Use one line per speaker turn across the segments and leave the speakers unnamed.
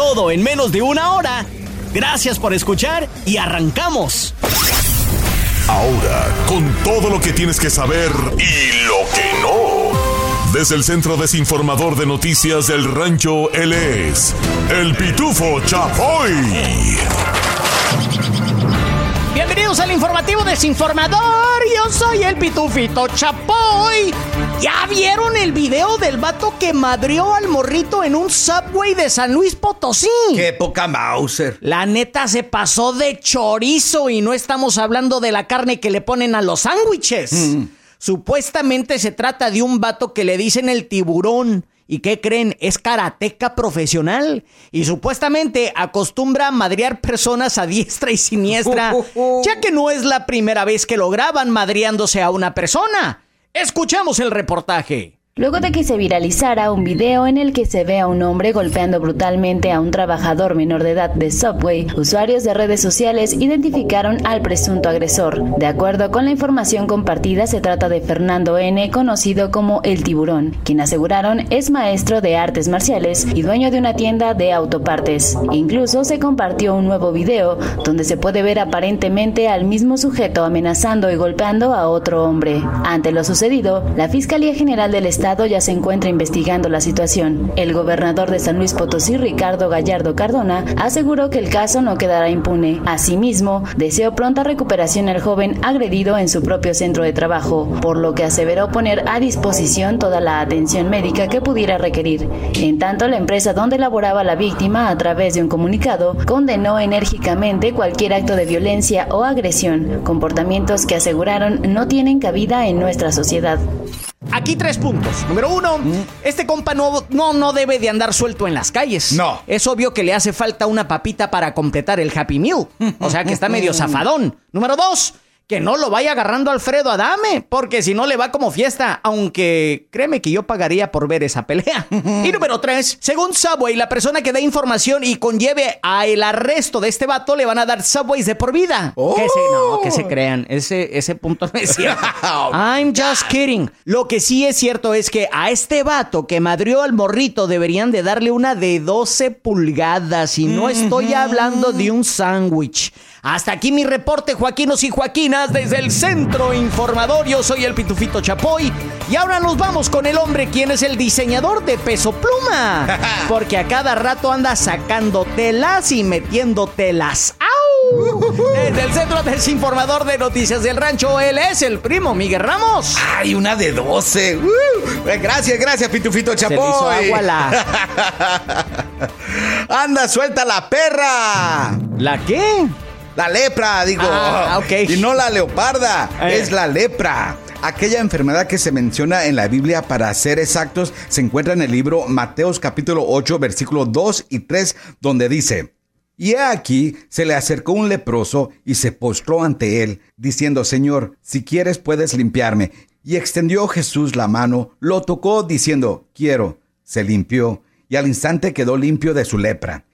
Todo en menos de una hora. Gracias por escuchar y arrancamos.
Ahora, con todo lo que tienes que saber y lo que no. Desde el Centro Desinformador de Noticias del Rancho, él es el Pitufo Chapoy.
Bienvenidos al informativo desinformador. Yo soy el Pitufito Chapoy. ¿Ya vieron el video del vato que madrió al morrito en un subway de San Luis Potosí?
¡Qué poca Mauser!
La neta se pasó de chorizo y no estamos hablando de la carne que le ponen a los sándwiches.
Mm.
Supuestamente se trata de un vato que le dicen el tiburón. ¿Y qué creen? Es karateca profesional. Y supuestamente acostumbra a madrear personas a diestra y siniestra, ya que no es la primera vez que lo graban madreándose a una persona. Escuchemos el reportaje.
Luego de que se viralizara un video en el que se ve a un hombre golpeando brutalmente a un trabajador menor de edad de Subway, usuarios de redes sociales identificaron al presunto agresor. De acuerdo con la información compartida, se trata de Fernando N., conocido como El Tiburón, quien aseguraron es maestro de artes marciales y dueño de una tienda de autopartes. Incluso se compartió un nuevo video donde se puede ver aparentemente al mismo sujeto amenazando y golpeando a otro hombre. Ante lo sucedido, la Fiscalía General del Estado ya se encuentra investigando la situación. El gobernador de San Luis Potosí, Ricardo Gallardo Cardona, aseguró que el caso no quedará impune. Asimismo, deseó pronta recuperación al joven agredido en su propio centro de trabajo, por lo que aseveró poner a disposición toda la atención médica que pudiera requerir. En tanto, la empresa donde laboraba la víctima, a través de un comunicado, condenó enérgicamente cualquier acto de violencia o agresión, comportamientos que aseguraron no tienen cabida en nuestra sociedad.
Aquí tres puntos. Número uno, este compa no, no, no debe de andar suelto en las calles.
No.
Es obvio que le hace falta una papita para completar el Happy Meal. O sea que está medio zafadón. Número dos, que no lo vaya agarrando Alfredo Adame, porque si no le va como fiesta, aunque créeme que yo pagaría por ver esa pelea. y número tres, según Subway, la persona que dé información y conlleve a el arresto de este vato le van a dar Subways de por vida.
Oh.
Que se, no, que se crean, ese, ese punto no es cierto. I'm just kidding. Lo que sí es cierto es que a este vato que madrió al morrito deberían de darle una de 12 pulgadas y no estoy hablando de un sándwich. Hasta aquí mi reporte, Joaquinos y Desde el Centro Informador. Yo soy el Pitufito Chapoy. Y ahora nos vamos con el hombre quien es el diseñador de Peso Pluma. Porque a cada rato anda sacando telas y metiendo telas. ¡Au! Desde el Centro Desinformador de Noticias del Rancho, él es el primo Miguel Ramos.
¡Ay, una de 12! ¡Uh! Gracias, gracias, Pitufito
Se
Chapoy.
hizo agua la...
¡Anda, suelta la perra!
¿La qué?
La lepra, digo.
Ah.
Y no la leoparda,
Eh.
es la lepra. Aquella enfermedad que se menciona en la Biblia, para ser exactos, se encuentra en el libro Mateos capítulo 8, versículos 2 y 3, donde dice, Y he aquí se le acercó un leproso y se postró ante él, diciendo, Señor, si quieres puedes limpiarme. Y extendió Jesús la mano, lo tocó, diciendo, Quiero. Se limpió, y al instante quedó limpio de su lepra.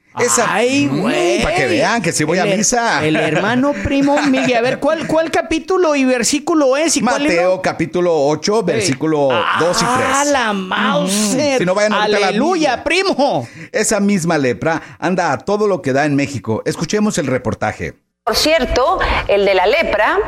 Ay,
Mm,
güey.
Para que vean que si voy a
El
misa.
El hermano primo Miguel. A ver, ¿cuál, cuál capítulo y versículo es? ¿Y cuál
Mateo capítulo 8, versículo 2 y 3.
¡Ah, la Mauser!
Si no vayan ahorita a la
¡Aleluya, primo!
Esa misma lepra anda a todo lo que da en México. Escuchemos el reportaje.
Por cierto, el de la lepra,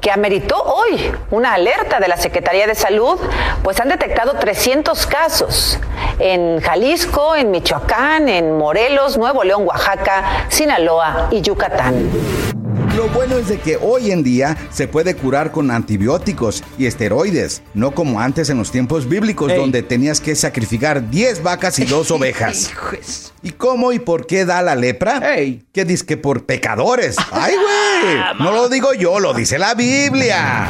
que ameritó hoy una alerta de la Secretaría de Salud, pues han detectado 300 casos en Jalisco, en Michoacán, en Morelos, Nuevo León, Oaxaca, Sinaloa y Yucatán.
Lo bueno es de que hoy en día se puede curar con antibióticos y esteroides, no como antes en los tiempos bíblicos
Ey.
donde tenías que sacrificar 10 vacas y dos ovejas.
Hijos.
¿Y cómo y por qué da la lepra?
Ey.
¿Qué dice que por pecadores? ¡Ay, güey! No lo digo yo, lo dice la Biblia.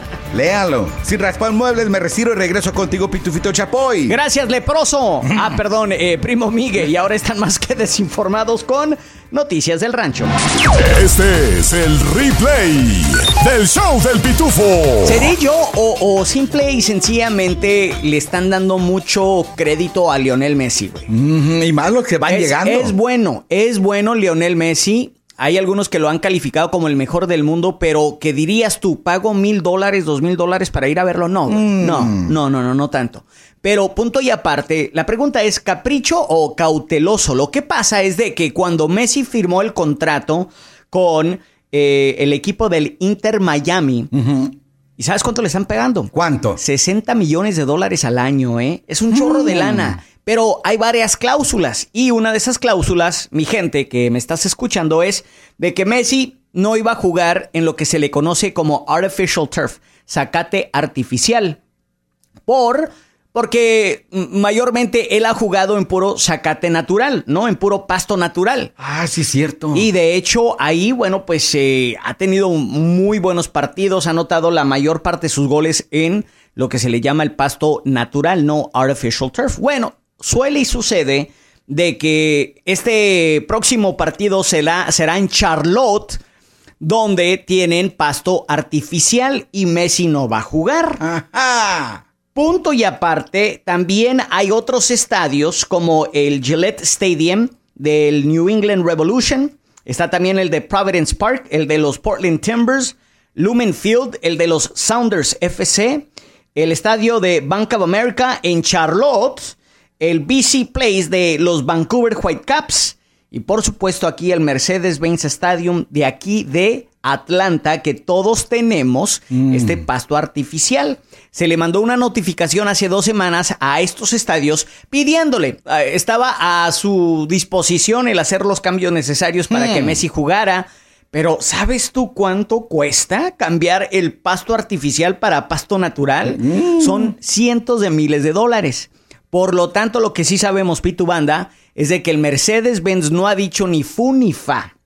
Léalo. Sin raspar muebles, me retiro y regreso contigo, Pitufito Chapoy.
Gracias, leproso. Ah, perdón, eh, primo Miguel. Y ahora están más que desinformados con Noticias del Rancho.
Este es el replay del show del pitufo.
¿Seré yo o, o simple y sencillamente le están dando mucho crédito a Lionel Messi, güey?
Mm, y más los que van
Es,
llegando.
es bueno, es bueno Lionel Messi. Hay algunos que lo han calificado como el mejor del mundo, pero ¿qué dirías tú? ¿Pago mil dólares, dos mil dólares para ir a verlo? No, güey. no, no, no, no, no tanto. Pero punto y aparte, la pregunta es capricho o cauteloso. Lo que pasa es de que cuando Messi firmó el contrato con eh, el equipo del Inter Miami, ¿y sabes cuánto le están pegando?
¿Cuánto?
60 millones de dólares al año, ¿eh? Es un chorro de lana. Pero hay varias cláusulas. Y una de esas cláusulas, mi gente que me estás escuchando, es de que Messi no iba a jugar en lo que se le conoce como artificial turf, zacate artificial. Por. Porque mayormente él ha jugado en puro zacate natural, ¿no? En puro pasto natural.
Ah, sí, cierto.
Y de hecho, ahí, bueno, pues eh, ha tenido muy buenos partidos, ha anotado la mayor parte de sus goles en lo que se le llama el pasto natural, no artificial turf. Bueno, suele y sucede de que este próximo partido será, será en Charlotte, donde tienen pasto artificial y Messi no va a jugar.
Ajá.
Punto y aparte, también hay otros estadios como el Gillette Stadium del New England Revolution. Está también el de Providence Park, el de los Portland Timbers, Lumen Field, el de los Sounders FC, el estadio de Bank of America en Charlotte, el BC Place de los Vancouver Whitecaps y por supuesto aquí el Mercedes-Benz Stadium de aquí de Atlanta, que todos tenemos este pasto artificial. Se le mandó una notificación hace dos semanas a estos estadios pidiéndole, eh, estaba a su disposición el hacer los cambios necesarios para que Messi jugara. Pero ¿sabes tú cuánto cuesta cambiar el pasto artificial para pasto natural? Son cientos de miles de dólares. Por lo tanto, lo que sí sabemos, Pitu Banda, es de que el Mercedes-Benz no ha dicho ni fu ni fa.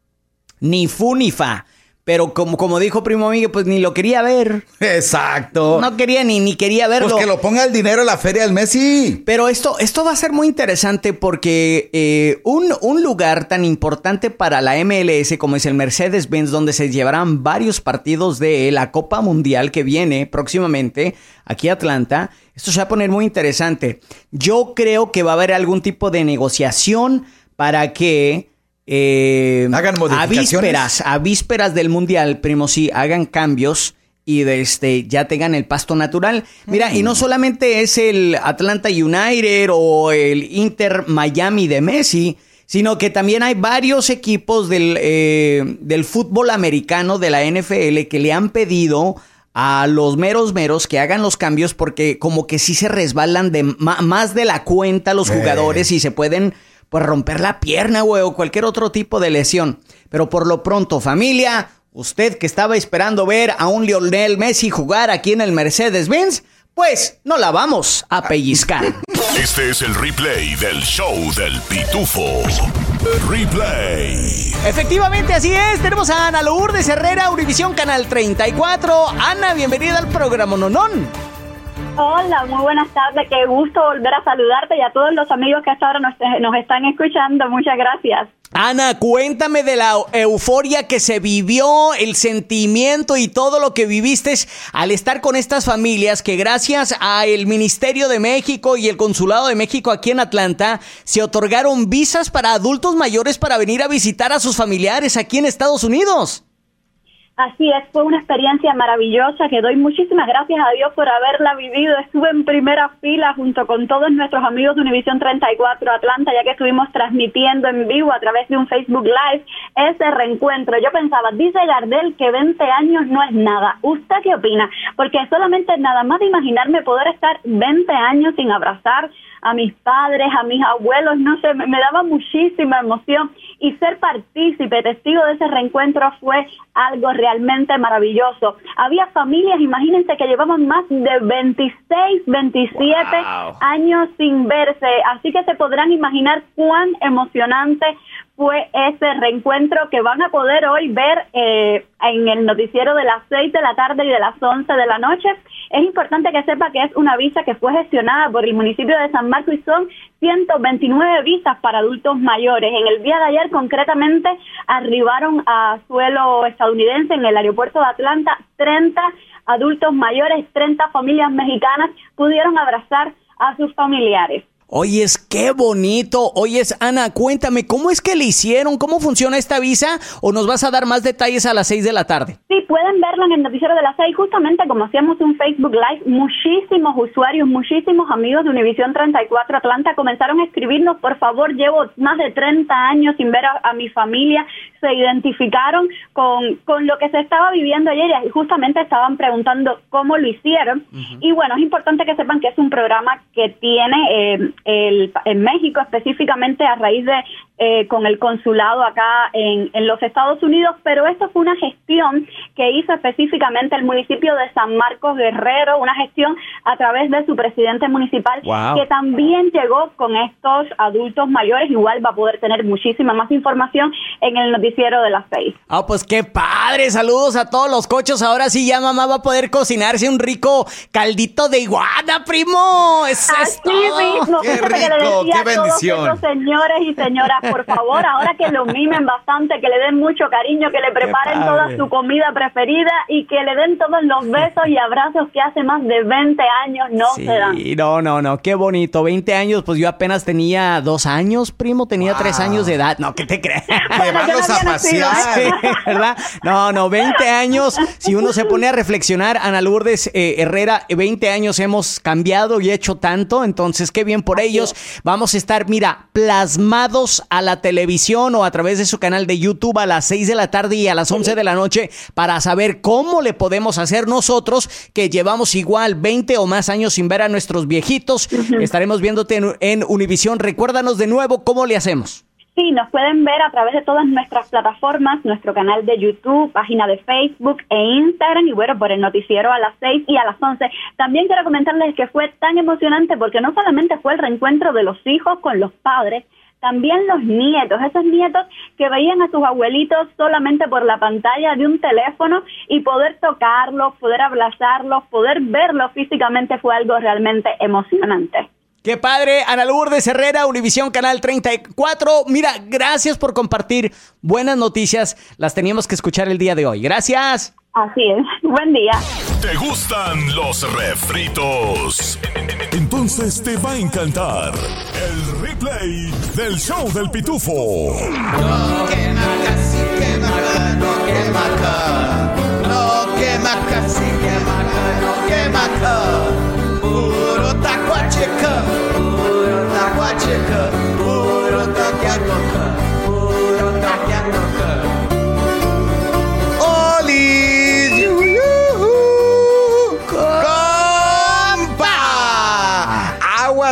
Ni fu ni fa. Pero como, como dijo Primo Miguel, pues ni lo quería ver.
Exacto.
No quería ni, ni quería verlo.
Pues que lo ponga el dinero en la feria del Messi.
Pero esto, esto va a ser muy interesante porque eh, un, un lugar tan importante para la MLS como es el Mercedes-Benz, donde se llevarán varios partidos de la Copa Mundial que viene próximamente aquí a Atlanta, esto se va a poner muy interesante. Yo creo que va a haber algún tipo de negociación para que eh,
Hagan
a
modificaciones.
vísperas, a vísperas del Mundial, primo, sí, hagan cambios y de este ya tengan el pasto natural. Mira, y no solamente es el Atlanta United o el Inter Miami de Messi, sino que también hay varios equipos del, eh, del fútbol americano de la NFL que le han pedido a los meros meros que hagan los cambios porque como que sí se resbalan de más de la cuenta los jugadores y se pueden pues romper la pierna, güey, o cualquier otro tipo de lesión. Pero por lo pronto, familia, usted que estaba esperando ver a un Lionel Messi jugar aquí en el Mercedes-Benz, pues no la vamos a pellizcar.
Este es el replay del show del pitufo. Replay.
Efectivamente, así es. Tenemos a Ana Lourdes Herrera, Univisión Canal 34. Ana, bienvenida al programa Nonón.
Hola, muy buenas tardes. Qué gusto volver a saludarte y a todos los amigos que hasta ahora nos, nos están escuchando. Muchas gracias.
Ana, cuéntame de la euforia que se vivió, el sentimiento y todo lo que viviste al estar con estas familias que gracias al Ministerio de México y el Consulado de México aquí en Atlanta se otorgaron visas para adultos mayores para venir a visitar a sus familiares aquí en Estados Unidos.
Así es, fue una experiencia maravillosa que doy muchísimas gracias a Dios por haberla vivido. Estuve en primera fila junto con todos nuestros amigos de Univisión 34 Atlanta, ya que estuvimos transmitiendo en vivo a través de un Facebook Live ese reencuentro. Yo pensaba, dice Gardel que 20 años no es nada. ¿Usted qué opina? Porque solamente nada más de imaginarme poder estar 20 años sin abrazar a mis padres, a mis abuelos, no sé, me, me daba muchísima emoción y ser partícipe, testigo de ese reencuentro fue algo realmente maravilloso. Había familias, imagínense que llevaban más de 26, 27 años sin verse, así que se podrán imaginar cuán emocionante fue ese reencuentro que van a poder hoy ver eh, en el noticiero de las 6 de la tarde y de las 11 de la noche. Es importante que sepa que es una visa que fue gestionada por el municipio de San Marcos y son 129 visas para adultos mayores. En el día de ayer concretamente arribaron a suelo estadounidense en el aeropuerto de Atlanta 30 adultos mayores, 30 familias mexicanas pudieron abrazar a sus familiares.
Oyes, qué bonito. Oyes, Ana, cuéntame, ¿cómo es que le hicieron? ¿Cómo funciona esta visa? ¿O nos vas a dar más detalles a las seis de la tarde?
Sí, pueden verlo en el noticiero de las seis. Justamente como hacíamos un Facebook Live, muchísimos usuarios, muchísimos amigos de Univisión 34 Atlanta comenzaron a escribirnos, por favor, llevo más de 30 años sin ver a, mi familia. Se identificaron con, con, lo que se estaba viviendo ayer y justamente estaban preguntando cómo lo hicieron. Y bueno, es importante que sepan que es un programa que tiene... Eh, el, en México específicamente a raíz de eh, con el consulado acá en, en, los Estados Unidos, pero esto fue una gestión que hizo específicamente el municipio de San Marcos Guerrero, una gestión a través de su presidente municipal que también llegó con estos adultos mayores, igual va a poder tener muchísima más información en el noticiero de las seis.
Ah, pues qué padre, saludos a todos los cochos, ahora sí ya mamá va a poder cocinarse un rico caldito de iguana, primo.
Es Así mismo, qué rico, qué bendición. señores y señoras por favor, ahora que lo mimen bastante, que le den mucho cariño, que le preparen toda su comida preferida y que le den todos los besos y abrazos que hace más de 20 años no se dan.
No, no, no, qué bonito. 20 años, pues yo apenas tenía dos años, primo, tenía tres años de edad. No, ¿qué te crees?
a pasear.
¿verdad? No, no, 20 años. Si uno se pone a reflexionar, Ana Lourdes eh, Herrera, 20 años hemos cambiado y hecho tanto, entonces qué bien por ellos. Vamos a estar, mira, plasmados a la televisión o a través de su canal de YouTube a las 6 de la tarde y a las 11 de la noche para saber cómo le podemos hacer nosotros que llevamos igual 20 o más años sin ver a nuestros viejitos. Estaremos viéndote en, en Univisión. Recuérdanos de nuevo cómo le hacemos.
Sí, nos pueden ver a través de todas nuestras plataformas, nuestro canal de YouTube, página de Facebook e Instagram y bueno, por el noticiero a las 6 y a las 11. También quiero comentarles que fue tan emocionante porque no solamente fue el reencuentro de los hijos con los padres, también los nietos, esos nietos que veían a sus abuelitos solamente por la pantalla de un teléfono y poder tocarlos, poder abrazarlos, poder verlos físicamente fue algo realmente emocionante.
Qué padre, Ana Lourdes Herrera, Univisión Canal 34. Mira, gracias por compartir buenas noticias. Las teníamos que escuchar el día de hoy. Gracias.
Así es. Buen día.
¿Te gustan los refritos? Entonces te va a encantar el replay del show del pitufo. No quema casi quema no quema. No quema casi quema no quema tacuacheca, puro tacuacheca, puro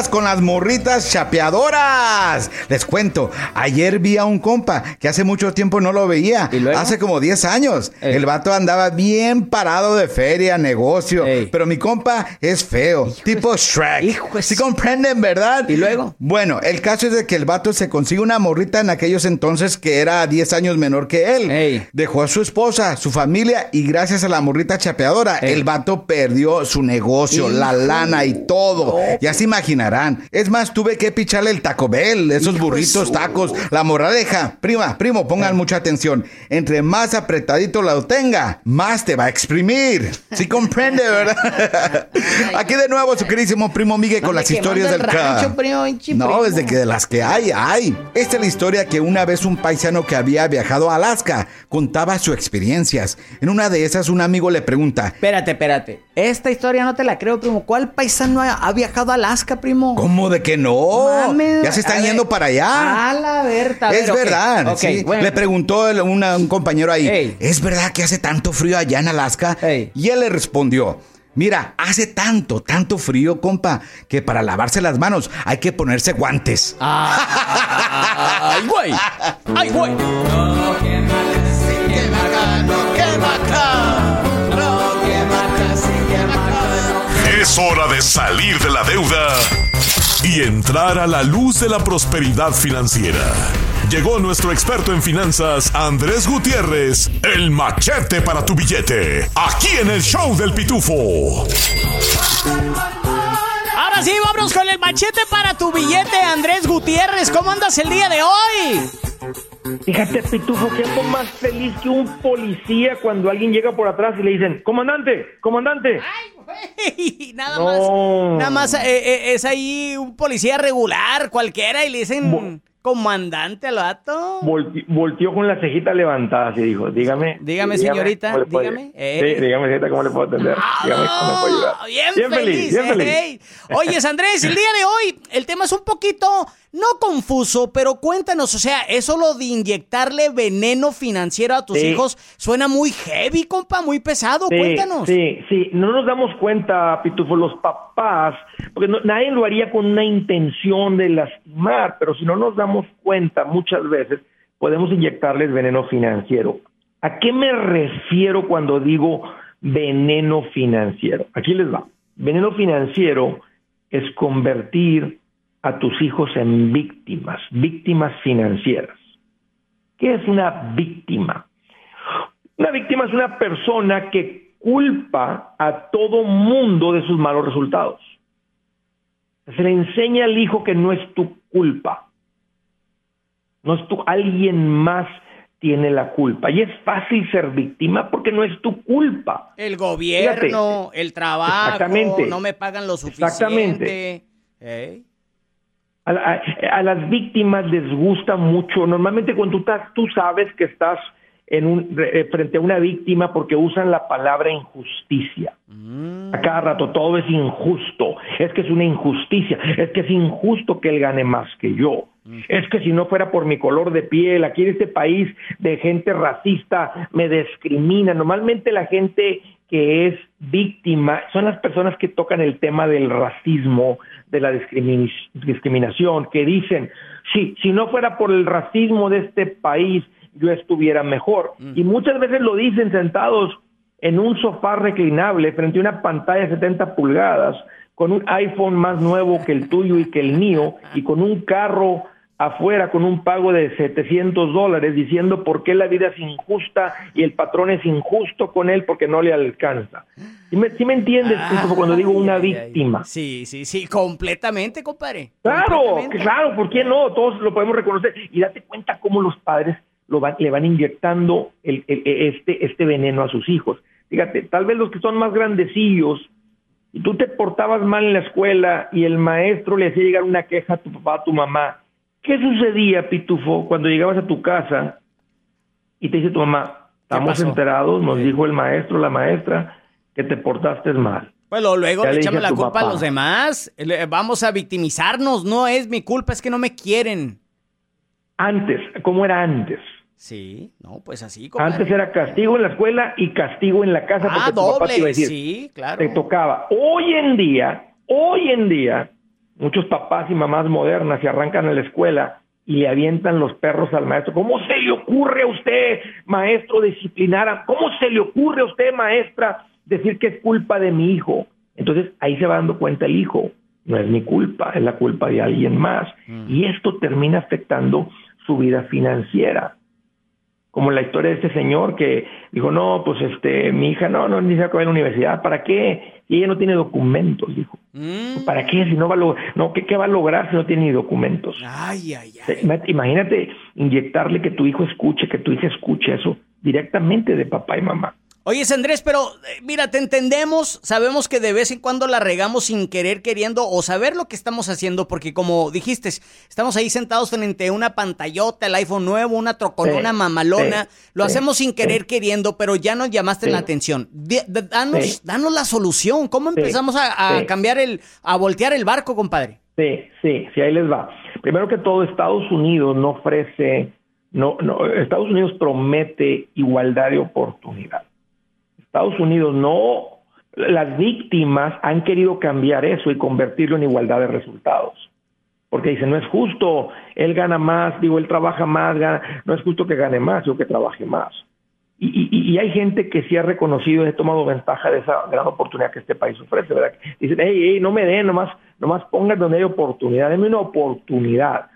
con las morritas chapeadoras. Les cuento, ayer vi a un compa que hace mucho tiempo no lo veía. Hace como 10 años. El vato andaba bien parado de feria, negocio. Pero mi compa es feo, tipo Shrek. Si comprenden, ¿verdad?
¿Y luego?
Bueno, el caso es de que el vato se consigue una morrita en aquellos entonces que era 10 años menor que él. Dejó a su esposa, su familia y gracias a la morrita chapeadora, el vato perdió su negocio, la lana y todo. Ya se es más, tuve que picharle el Taco Bell, esos burritos, tacos, la moraleja. Prima, primo, pongan mucha atención. Entre más apretadito lo tenga, más te va a exprimir. Si comprende, ¿verdad? Aquí de nuevo su queridísimo primo Miguel con las historias del
rancho,
No, desde que de las que hay, hay. Esta es la historia que una vez un paisano que había viajado a Alaska contaba sus experiencias. En una de esas, un amigo le pregunta:
Espérate, espérate. Esta historia no te la creo, primo. ¿Cuál paisano ha viajado a Alaska, primo?
¿Cómo de que no? ya se están yendo para allá.
A la verdad.
Es verdad. Le preguntó un compañero ahí, ¿es verdad que hace tanto frío allá en Alaska? Y él le respondió, Mira, hace tanto, tanto frío, compa, que para lavarse las manos hay que ponerse guantes.
Ah, ¡Ay, güey! ¡Ay, güey!
Es hora de salir de la deuda y entrar a la luz de la prosperidad financiera. Llegó nuestro experto en finanzas, Andrés Gutiérrez, el machete para tu billete, aquí en el show del pitufo.
Ahora sí, vámonos con el machete para tu billete, Andrés Gutiérrez. ¿Cómo andas el día de hoy?
Fíjate, Pitufo, que ando más feliz que un policía cuando alguien llega por atrás y le dicen, comandante, comandante.
Ay, nada más, nada más eh, eh, es ahí un policía regular, cualquiera, y le dicen comandante al vato.
volteó con la cejita levantada y dijo, dígame.
Dígame, señorita, dígame.
Sí, dígame, señorita, ¿cómo le puedo atender? dígame, ¿cómo me puedo ayudar?
Bien, feliz, bien feliz. Oye, Andrés, el día de hoy el tema es un poquito no confuso, pero cuéntanos, o sea, eso lo de inyectarle veneno financiero a tus hijos suena muy heavy, compa, muy pesado, cuéntanos.
Sí, sí, no nos damos cuenta, Pitufo, los papás, porque nadie lo haría con una intención de lastimar, pero si no nos damos cuenta muchas veces, podemos inyectarles veneno financiero. ¿A qué me refiero cuando digo veneno financiero? Aquí les va. Veneno financiero es convertir a tus hijos en víctimas, víctimas financieras. ¿Qué es una víctima? Una víctima es una persona que culpa a todo mundo de sus malos resultados. Se le enseña al hijo que no es tu culpa. No es tu, alguien más tiene la culpa. Y es fácil ser víctima porque no es tu culpa.
El gobierno, el trabajo, no me pagan lo suficiente. Exactamente.
A, las víctimas les gusta mucho, normalmente cuando tú, tú sabes que estás en un, eh, frente a una víctima porque usan la palabra injusticia. Mm. A cada rato todo es injusto, es que es una injusticia, es que es injusto que él gane más que yo. Mm. Es que si no fuera por mi color de piel, aquí en este país de gente racista me discrimina. Normalmente la gente que es víctima son las personas que tocan el tema del racismo, de la discriminación, que dicen, sí, si no fuera por el racismo de este país, yo estuviera mejor. Mm. Y muchas veces lo dicen sentados en un sofá reclinable frente a una pantalla de 70 pulgadas, con un iPhone más nuevo que el tuyo y que el mío, y con un carro afuera con un pago de 700 dólares diciendo por qué la vida es injusta y el patrón es injusto con él porque no le alcanza. ¿Sí me, me entiendes? como cuando digo una víctima.
Sí, sí, sí, completamente, compadre.
Claro, claro, ¿por qué no? Todos lo podemos reconocer. Y date cuenta cómo los padres lo van, le van inyectando el, este, este veneno a sus hijos. Fíjate, tal vez los que son más grandecillos, y tú te portabas mal en la escuela y el maestro le hacía llegar una queja a tu papá, a tu mamá, ¿Qué sucedía, Pitufo, cuando llegabas a tu casa y te dice tu mamá, estamos enterados, nos dijo el maestro, la maestra, que te portaste mal?
Bueno, luego le echamos la culpa a los demás. Vamos a victimizarnos. No es mi culpa, es que no me quieren.
Antes, ¿cómo era antes?
Sí, no, pues así.
Antes era castigo en la escuela y castigo en la casa.
Ah, doble, sí, claro.
Te tocaba. Hoy en día, hoy en día, muchos papás y mamás modernas se arrancan a la escuela y le avientan los perros al maestro. ¿Cómo se le ocurre a usted, maestro, disciplinar? ¿Cómo se le ocurre a usted, maestra, decir que es culpa de mi hijo? Entonces ahí se va dando cuenta el hijo. No es mi culpa, es la culpa de alguien más. Mm. Y esto termina afectando su vida financiera como la historia de este señor que dijo, no, pues este, mi hija no, no, ni se va a la universidad, ¿para qué? Y ella no tiene documentos, dijo. Mm. ¿Para qué? Si no va a no, ¿qué, ¿qué, va a lograr si no tiene ni documentos?
Ay, ay, ay.
Imagínate inyectarle que tu hijo escuche, que tu hija escuche eso directamente de papá y mamá.
Oye, Andrés, pero eh, mira, te entendemos, sabemos que de vez en cuando la regamos sin querer, queriendo o saber lo que estamos haciendo, porque como dijiste, estamos ahí sentados frente a una pantallota, el iPhone nuevo, una troconona mamalona, lo hacemos sin querer, queriendo, pero ya nos llamaste la atención. danos, danos la solución, ¿cómo empezamos a, cambiar el, a voltear el barco, compadre?
Sí, sí, sí, ahí les va. Primero que todo, Estados Unidos no ofrece, no, no, Estados Unidos promete igualdad de oportunidad Estados Unidos no, las víctimas han querido cambiar eso y convertirlo en igualdad de resultados. porque dicen, no es justo, él gana más, digo, él trabaja más, gana, no es justo que gane más, o que trabaje más. Y, y, hay gente que sí ha reconocido y ha tomado ventaja de esa gran oportunidad que este país ofrece, ¿verdad? Dicen, hey, hey, no me den, nomás, nomás pongan donde hay oportunidad, denme una oportunidad.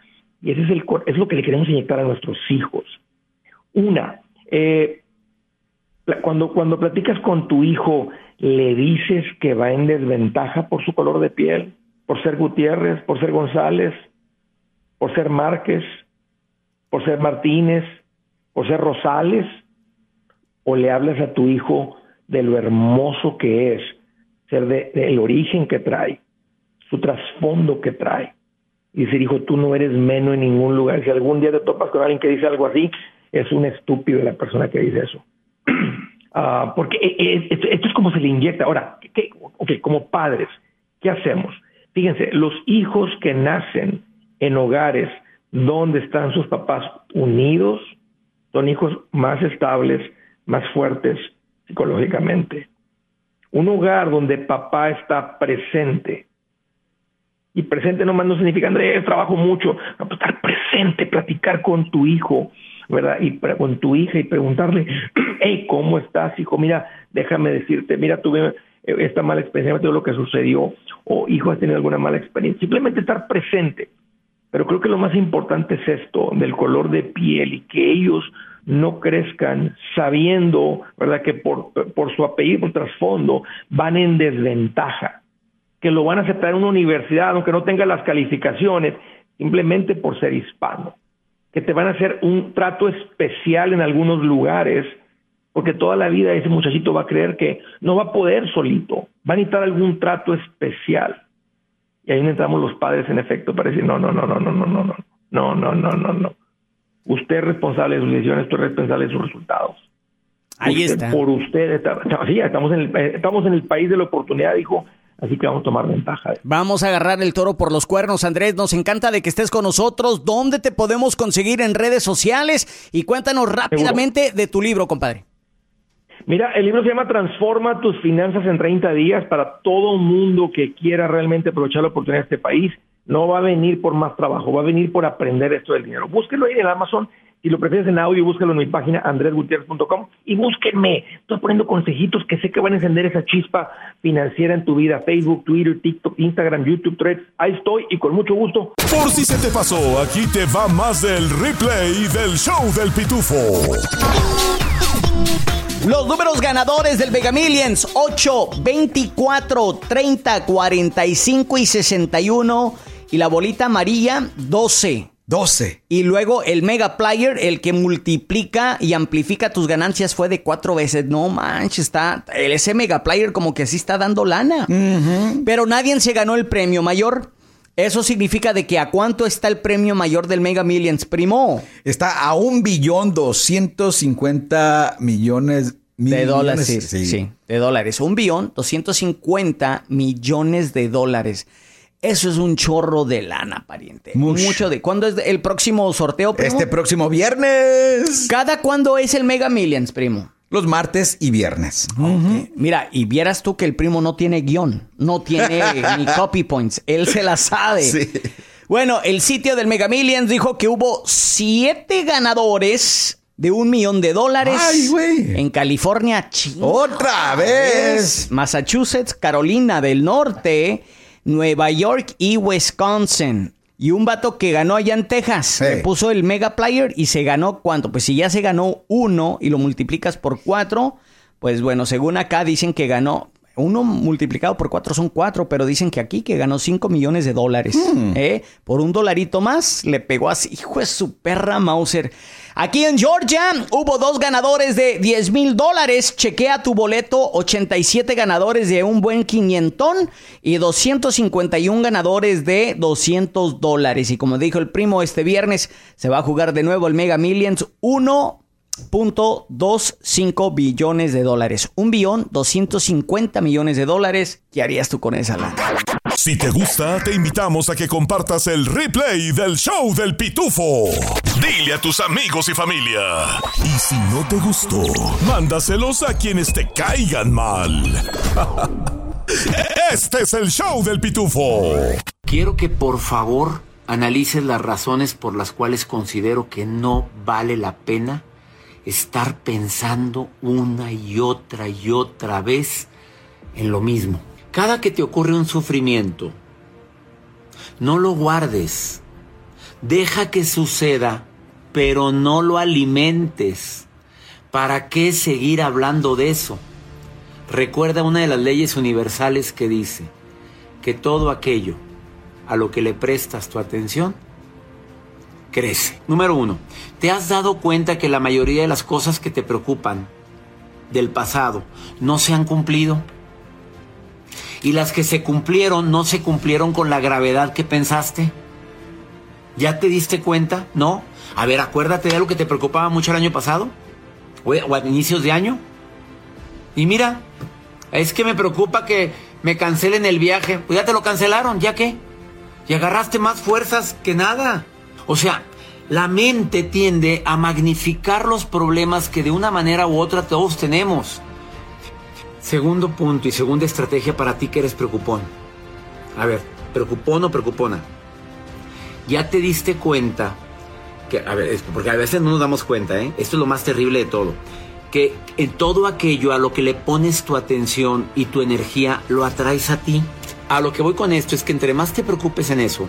Y ese es, el, es lo que le queremos inyectar a nuestros hijos. Una, eh, cuando, cuando platicas con tu hijo, ¿le dices que va en desventaja por su color de piel? ¿Por ser Gutiérrez? ¿Por ser González? ¿Por ser Márquez? ¿Por ser Martínez? ¿Por ser Rosales? ¿O le hablas a tu hijo de lo hermoso que es, ser del origen que trae, su trasfondo que trae? Y decir, hijo, tú no eres menos en ningún lugar. Si algún día te topas con alguien que dice algo así, es un estúpido la persona que dice eso. Ah, porque e, e, esto, es como se le inyecta. Ahora, ¿qué, como padres, ¿qué hacemos? Fíjense, los hijos que nacen en hogares donde están sus papás unidos son hijos más estables, más fuertes psicológicamente. Un hogar donde papá está presente. Y presente nomás no significa, Andrés, trabajo mucho. No, pues estar presente, platicar con tu hijo, ¿verdad? Y con tu hija y preguntarle, hey, ¿cómo estás, hijo? Mira, déjame decirte, mira, tuve eh, esta mala experiencia, todo lo que sucedió, o hijo, has tenido alguna mala experiencia. Simplemente estar presente. Pero creo que lo más importante es esto, del color de piel y que ellos no crezcan sabiendo, ¿verdad?, que por, por su apellido, por trasfondo, van en desventaja, que lo van a aceptar en una universidad, aunque no tenga las calificaciones, simplemente por ser hispano que te van a hacer un trato especial en algunos lugares, porque toda la vida ese muchachito va a creer que no va a poder solito, va a necesitar algún trato especial. Y ahí entramos los padres en efecto para decir, no, no, no, no, no, no, no, no, no, no, no, no, no. Usted es responsable de sus decisiones, usted es responsable de sus resultados.
Ahí está.
Por usted, sí, estamos en, el, estamos en el país de la oportunidad, dijo Así que vamos a tomar ventaja.
Vamos a agarrar el toro por los cuernos, Andrés. Nos encanta de que estés con nosotros. ¿Dónde te podemos conseguir en redes sociales? Y cuéntanos rápidamente de tu libro, compadre.
Mira, el libro se llama Transforma tus finanzas en 30 días para todo mundo que quiera realmente aprovechar la oportunidad de este país. No va a venir por más trabajo, va a venir por aprender esto del dinero. Búsquelo ahí en Amazon si lo prefieres en audio, búscalo en mi página andresgutierrez.com y búsquenme. Estoy poniendo consejitos que sé que van a encender esa chispa financiera en tu vida. Facebook, Twitter, TikTok, Instagram, YouTube, Threads. Ahí estoy y con mucho gusto.
Por si se te pasó, aquí te va más del replay del show del pitufo.
Los números ganadores del Mega Millions 8, 24, 30, 45 y 61. Y la bolita amarilla 12.
12.
Y luego el Mega Player, el que multiplica y amplifica tus ganancias, fue de cuatro veces. No manches, está. Ese Mega Player como que sí está dando lana. Pero nadie se ganó el premio mayor. Eso significa de que a cuánto está el premio mayor del Mega Millions, primo.
Está a un billón doscientos cincuenta millones
de dólares. Sí, sí, de dólares. Un billón doscientos cincuenta millones de dólares. Eso es un chorro de lana, pariente. Mucho, de. ¿Cuándo es el próximo sorteo, primo?
Este próximo viernes.
¿Cada cuándo es el Mega Millions, primo?
Los martes y viernes.
Mira, y vieras tú que el primo no tiene guion, no tiene ni copy points. Él se la sabe. Sí. Bueno, el sitio del Mega Millions dijo que hubo siete ganadores de un millón de dólares.
Ay, güey.
En California,
Otra vez.
Massachusetts, Carolina del Norte Nueva York y Wisconsin. Y un vato que ganó allá en Texas. Le puso el Mega Player y se ganó cuánto. Pues si ya se ganó uno y lo multiplicas por cuatro, pues bueno, según acá dicen que ganó. Uno multiplicado por cuatro son cuatro, pero dicen que aquí que ganó cinco millones de dólares. Hmm. ¿eh? Por un dolarito más le pegó así. Hijo de su perra Mauser. Aquí en Georgia hubo dos ganadores de 10 mil dólares. Chequea tu boleto. 87 ganadores de un buen quinientón y 251 ganadores de 200 dólares. Y como dijo el primo, este viernes se va a jugar de nuevo el Mega Millions 1.25 billones de dólares. Un billón, 250 millones de dólares. ¿Qué harías tú con esa lana?
Si te gusta, te invitamos a que compartas el replay del show del pitufo. Dile a tus amigos y familia. Y si no te gustó, mándaselos a quienes te caigan mal. Este es el show del pitufo.
Quiero que por favor analices las razones por las cuales considero que no vale la pena estar pensando una y otra y otra vez en lo mismo. Cada que te ocurre un sufrimiento, no lo guardes. Deja que suceda, pero no lo alimentes. ¿Para qué seguir hablando de eso? Recuerda una de las leyes universales que dice que todo aquello a lo que le prestas tu atención crece. Número uno, ¿te has dado cuenta que la mayoría de las cosas que te preocupan del pasado no se han cumplido? Y las que se cumplieron no se cumplieron con la gravedad que pensaste. ¿Ya te diste cuenta? ¿No? A ver, acuérdate de algo que te preocupaba mucho el año pasado. O a inicios de año. Y mira, es que me preocupa que me cancelen el viaje. Pues ya te lo cancelaron, ¿ya qué? Y agarraste más fuerzas que nada. O sea, la mente tiende a magnificar los problemas que de una manera u otra todos tenemos. Segundo punto y segunda estrategia para ti que eres preocupón. A ver, preocupón o preocupona. Ya te diste cuenta que, a ver, porque a veces no nos damos cuenta, ¿eh? Esto es lo más terrible de todo. Que en todo aquello a lo que le pones tu atención y tu energía lo atraes a ti. A lo que voy con esto es que entre más te preocupes en eso,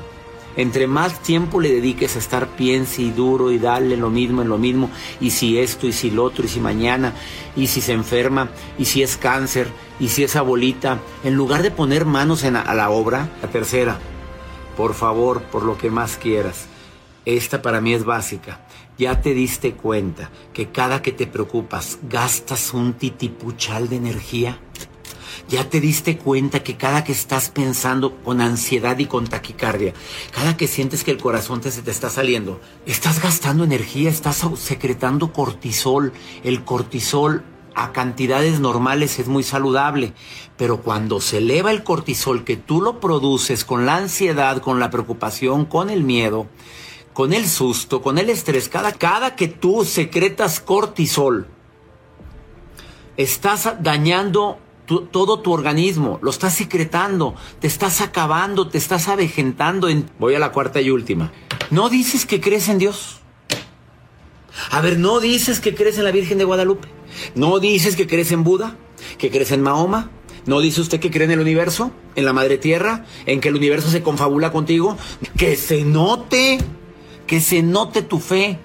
entre más tiempo le dediques a estar piense y duro y darle lo mismo en lo mismo, y si esto, y si lo otro, y si mañana, y si se enferma, y si es cáncer, y si es abuelita, en lugar de poner manos en a la obra, la tercera, por favor, por lo que más quieras. Esta para mí es básica. Ya te diste cuenta que cada que te preocupas gastas un titipuchal de energía. Ya te diste cuenta que cada que estás pensando con ansiedad y con taquicardia, cada que sientes que el corazón te, se te está saliendo, estás gastando energía, estás secretando cortisol. El cortisol a cantidades normales es muy saludable, pero cuando se eleva el cortisol que tú lo produces con la ansiedad, con la preocupación, con el miedo, con el susto, con el estrés, cada, cada que tú secretas cortisol, estás dañando todo tu organismo, lo estás secretando, te estás acabando, te estás avejentando. En... Voy a la cuarta y última. No dices que crees en Dios. A ver, no dices que crees en la Virgen de Guadalupe. No dices que crees en Buda, que crees en Mahoma. ¿No dice usted que cree en el universo? ¿En la madre tierra? ¿En que el universo se confabula contigo? Que se note, que se note tu fe.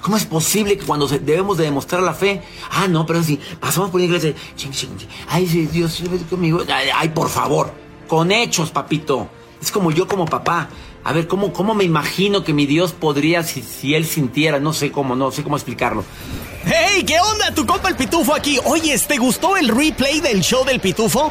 ¿Cómo es posible que cuando debemos de demostrar la fe? Ah, no, pero si pasamos por la iglesia, ay, Dios, conmigo. Ay, por favor, con hechos, papito. Es como yo como papá. A ver, ¿cómo, cómo me imagino que mi Dios podría, si, si él sintiera, no sé cómo, no sé cómo explicarlo.
¡Hey! ¿Qué onda? Tu compa el Pitufo aquí. Oye, ¿te gustó el replay del show del Pitufo?